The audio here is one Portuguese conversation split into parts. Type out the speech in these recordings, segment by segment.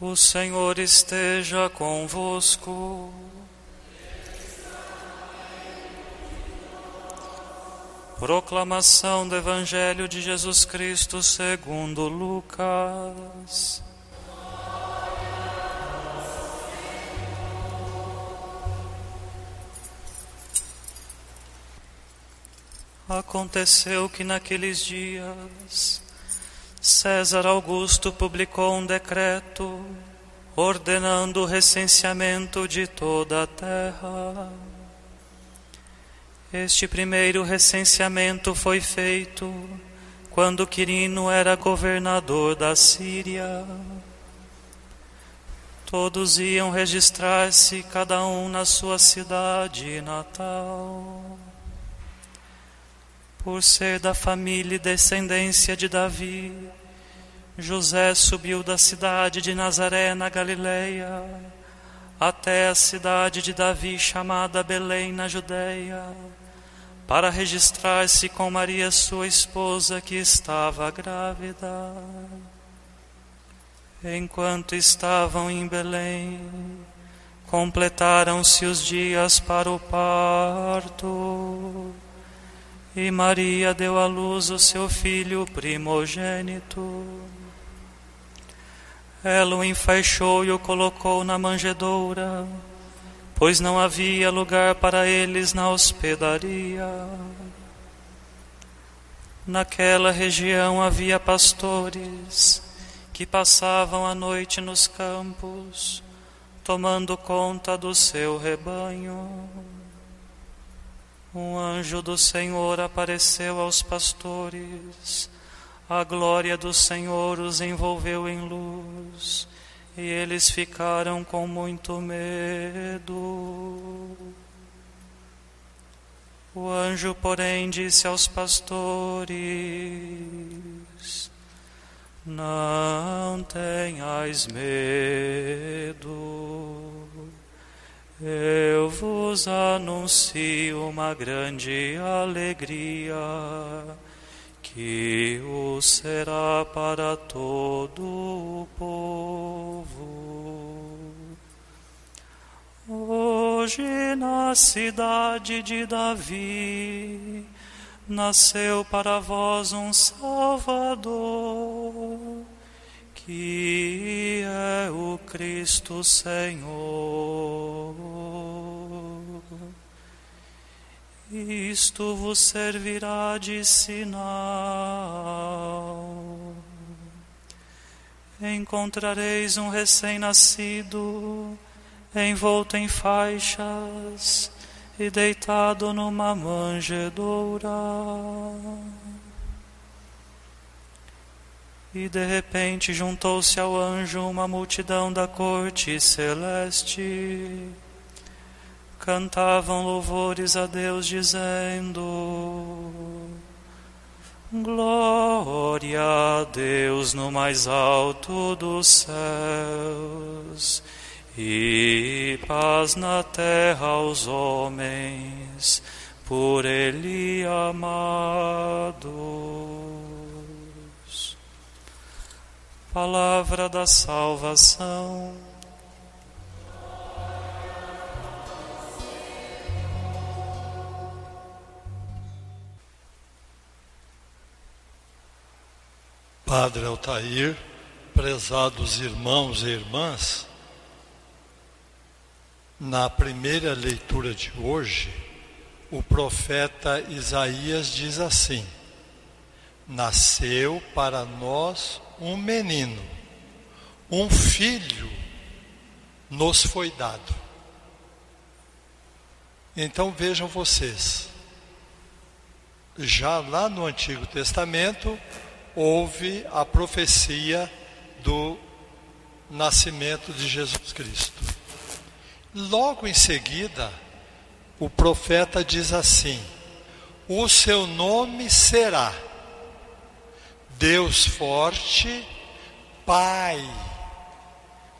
O Senhor esteja convosco. Proclamação do Evangelho de Jesus Cristo segundo Lucas. Aconteceu que naqueles dias César Augusto publicou um decreto ordenando o recenseamento de toda a terra. Este primeiro recenseamento foi feito quando Quirino era governador da Síria. Todos iam registrar-se, cada um na sua cidade natal. Por ser da família e descendência de Davi, José subiu da cidade de Nazaré, na Galileia, até a cidade de Davi, chamada Belém, na Judéia, para registrar-se com Maria, sua esposa, que estava grávida. Enquanto estavam em Belém, completaram-se os dias para o parto. E Maria deu à luz o seu filho primogênito. Ela o enfaixou e o colocou na manjedoura, pois não havia lugar para eles na hospedaria. Naquela região havia pastores que passavam a noite nos campos, tomando conta do seu rebanho. Um anjo do Senhor apareceu aos pastores a glória do Senhor os envolveu em luz e eles ficaram com muito medo. O anjo, porém, disse aos pastores: Não tenhais medo. Eu vos anuncio uma grande alegria que o será para todo o povo. Hoje na cidade de Davi nasceu para vós um Salvador, que é o Cristo Senhor. Isto vos servirá de sinal. Encontrareis um recém-nascido envolto em faixas e deitado numa manjedoura. E de repente juntou-se ao anjo uma multidão da corte celeste cantavam louvores a Deus, dizendo: Glória a Deus no mais alto dos céus, e paz na terra aos homens, por Ele amados. Palavra da salvação. Padre Altair, prezados irmãos e irmãs, na primeira leitura de hoje, o profeta Isaías diz assim: Nasceu para nós um menino, um filho nos foi dado. Então vejam vocês, já lá no Antigo Testamento, houve a profecia do nascimento de Jesus Cristo. Logo em seguida, o profeta diz assim: O seu nome será Deus forte, Pai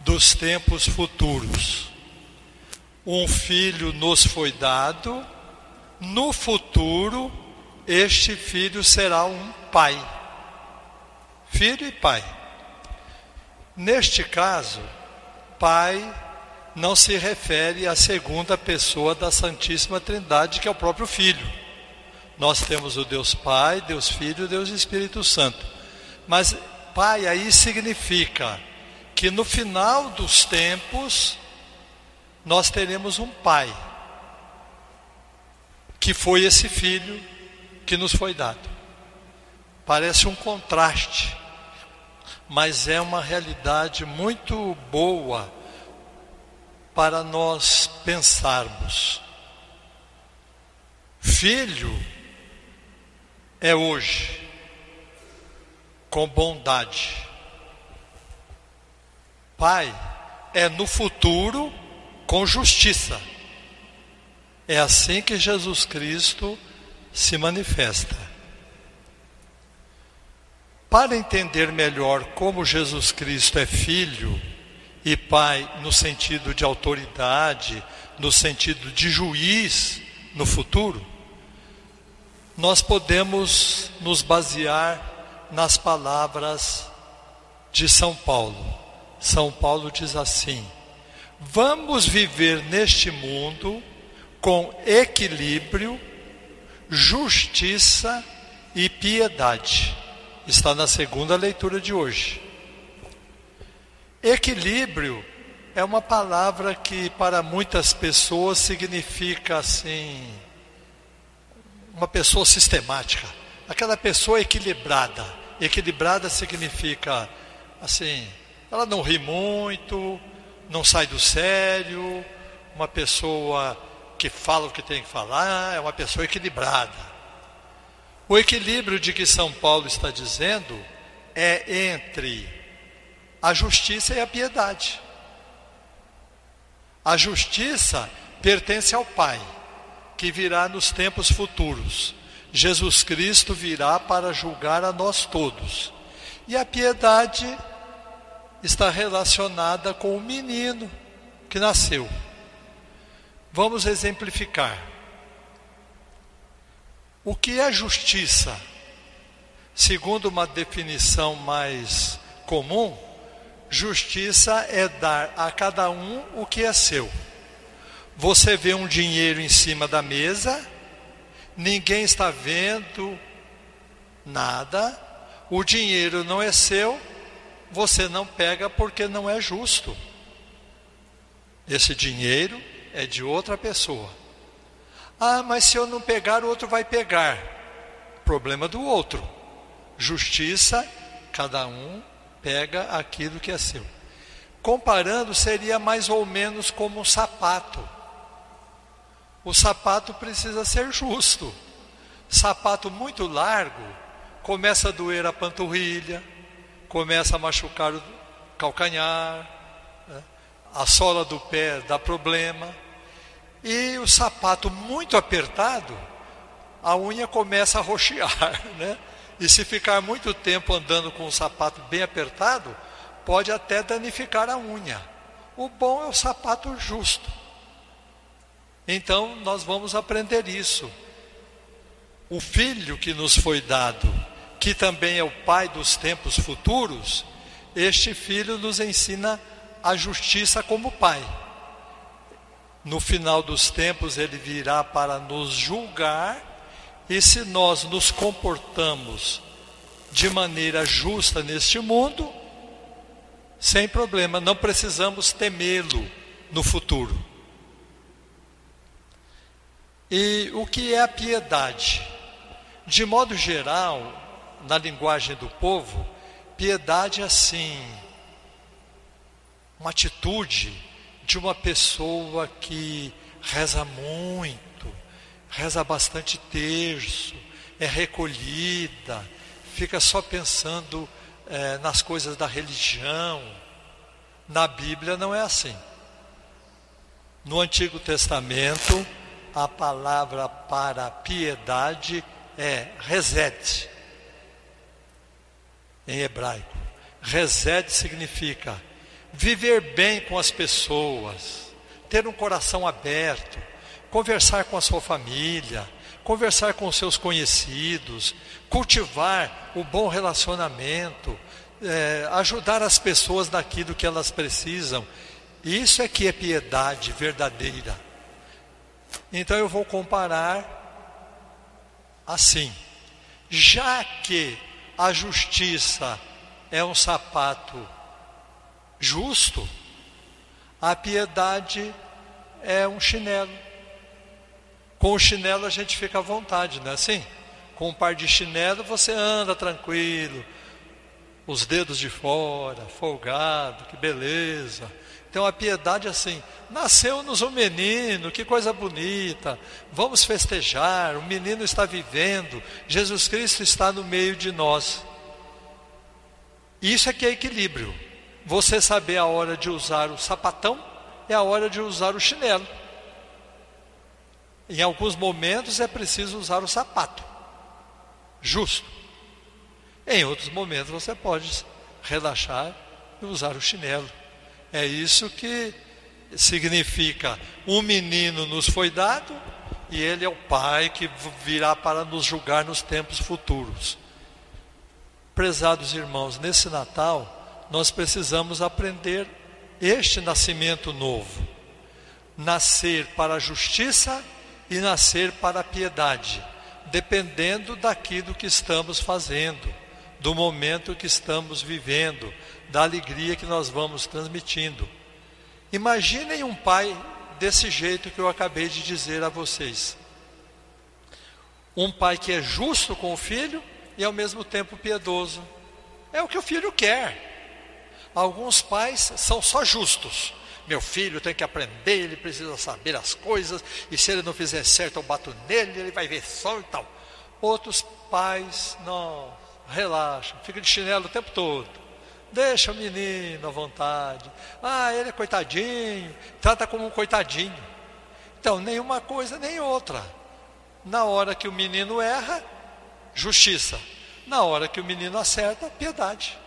dos tempos futuros. Um filho nos foi dado, no futuro, este filho será um pai filho e pai. Neste caso, Pai não se refere à segunda pessoa da Santíssima Trindade, que é o próprio Filho. Nós temos o Deus Pai, Deus Filho Deus Espírito Santo. Mas Pai aí significa que no final dos tempos nós teremos um Pai, que foi esse Filho que nos foi dado. Parece um contraste mas é uma realidade muito boa para nós pensarmos. Filho é hoje, com bondade. Pai é no futuro, com justiça. É assim que Jesus Cristo se manifesta. Para entender melhor como Jesus Cristo é filho e pai no sentido de autoridade, no sentido de juiz no futuro, nós podemos nos basear nas palavras de São Paulo. São Paulo diz assim: Vamos viver neste mundo com equilíbrio, justiça e piedade está na segunda leitura de hoje. Equilíbrio é uma palavra que para muitas pessoas significa assim uma pessoa sistemática, aquela pessoa equilibrada. Equilibrada significa assim, ela não ri muito, não sai do sério, uma pessoa que fala o que tem que falar, é uma pessoa equilibrada. O equilíbrio de que São Paulo está dizendo é entre a justiça e a piedade. A justiça pertence ao Pai, que virá nos tempos futuros. Jesus Cristo virá para julgar a nós todos. E a piedade está relacionada com o menino que nasceu. Vamos exemplificar. O que é justiça? Segundo uma definição mais comum, justiça é dar a cada um o que é seu. Você vê um dinheiro em cima da mesa, ninguém está vendo nada, o dinheiro não é seu, você não pega porque não é justo. Esse dinheiro é de outra pessoa. Ah, mas se eu não pegar, o outro vai pegar. Problema do outro. Justiça, cada um pega aquilo que é seu. Comparando, seria mais ou menos como um sapato. O sapato precisa ser justo. Sapato muito largo, começa a doer a panturrilha, começa a machucar o calcanhar, né? a sola do pé dá problema. E o sapato muito apertado, a unha começa a roxear, né? E se ficar muito tempo andando com o sapato bem apertado, pode até danificar a unha. O bom é o sapato justo. Então nós vamos aprender isso. O filho que nos foi dado, que também é o pai dos tempos futuros, este filho nos ensina a justiça como pai no final dos tempos ele virá para nos julgar, e se nós nos comportamos de maneira justa neste mundo, sem problema, não precisamos temê-lo no futuro. E o que é a piedade? De modo geral, na linguagem do povo, piedade é assim, uma atitude de uma pessoa que reza muito, reza bastante terço, é recolhida, fica só pensando é, nas coisas da religião. Na Bíblia não é assim. No Antigo Testamento, a palavra para piedade é resed, em hebraico. Resed significa viver bem com as pessoas, ter um coração aberto, conversar com a sua família, conversar com os seus conhecidos, cultivar o bom relacionamento, é, ajudar as pessoas naquilo que elas precisam. Isso é que é piedade verdadeira. Então eu vou comparar assim. Já que a justiça é um sapato justo, a piedade é um chinelo. Com o chinelo a gente fica à vontade, não é assim? Com um par de chinelo você anda tranquilo, os dedos de fora, folgado, que beleza. Então a piedade é assim, nasceu-nos um menino, que coisa bonita, vamos festejar, o menino está vivendo, Jesus Cristo está no meio de nós. Isso é que é equilíbrio. Você saber a hora de usar o sapatão é a hora de usar o chinelo. Em alguns momentos é preciso usar o sapato, justo. Em outros momentos você pode relaxar e usar o chinelo. É isso que significa: um menino nos foi dado e ele é o Pai que virá para nos julgar nos tempos futuros. Prezados irmãos, nesse Natal nós precisamos aprender este nascimento novo. Nascer para a justiça e nascer para a piedade, dependendo daquilo que estamos fazendo, do momento que estamos vivendo, da alegria que nós vamos transmitindo. Imaginem um pai desse jeito que eu acabei de dizer a vocês. Um pai que é justo com o filho e ao mesmo tempo piedoso. É o que o filho quer. Alguns pais são só justos. Meu filho tem que aprender, ele precisa saber as coisas, e se ele não fizer certo, eu bato nele, ele vai ver só e tal. Outros pais, não, relaxa, fica de chinelo o tempo todo. Deixa o menino à vontade. Ah, ele é coitadinho, trata como um coitadinho. Então, nenhuma coisa nem outra. Na hora que o menino erra, justiça. Na hora que o menino acerta, piedade.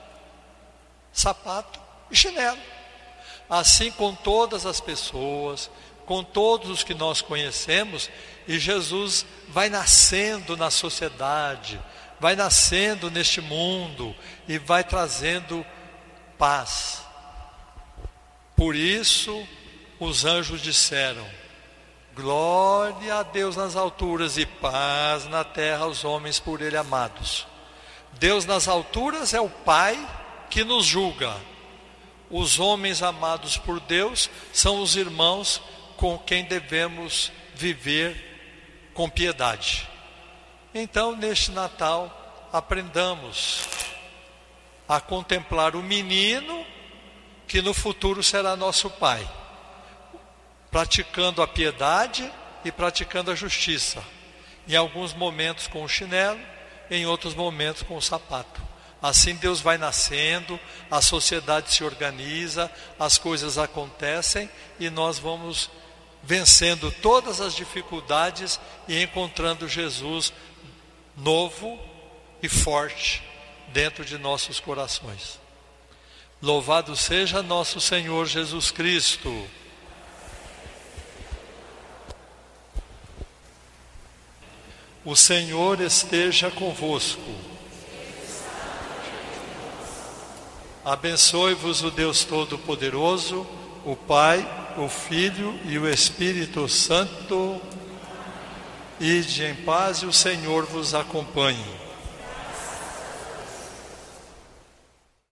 Sapato e chinelo. Assim com todas as pessoas, com todos os que nós conhecemos, e Jesus vai nascendo na sociedade, vai nascendo neste mundo e vai trazendo paz. Por isso os anjos disseram: Glória a Deus nas alturas e paz na terra aos homens por ele amados. Deus nas alturas é o Pai que nos julga. Os homens amados por Deus são os irmãos com quem devemos viver com piedade. Então, neste Natal, aprendamos a contemplar o menino que no futuro será nosso pai, praticando a piedade e praticando a justiça. Em alguns momentos com o chinelo, em outros momentos com o sapato. Assim Deus vai nascendo, a sociedade se organiza, as coisas acontecem e nós vamos vencendo todas as dificuldades e encontrando Jesus novo e forte dentro de nossos corações. Louvado seja nosso Senhor Jesus Cristo. O Senhor esteja convosco. Abençoe-vos o Deus Todo-Poderoso, o Pai, o Filho e o Espírito Santo. Ide em paz e o Senhor vos acompanhe.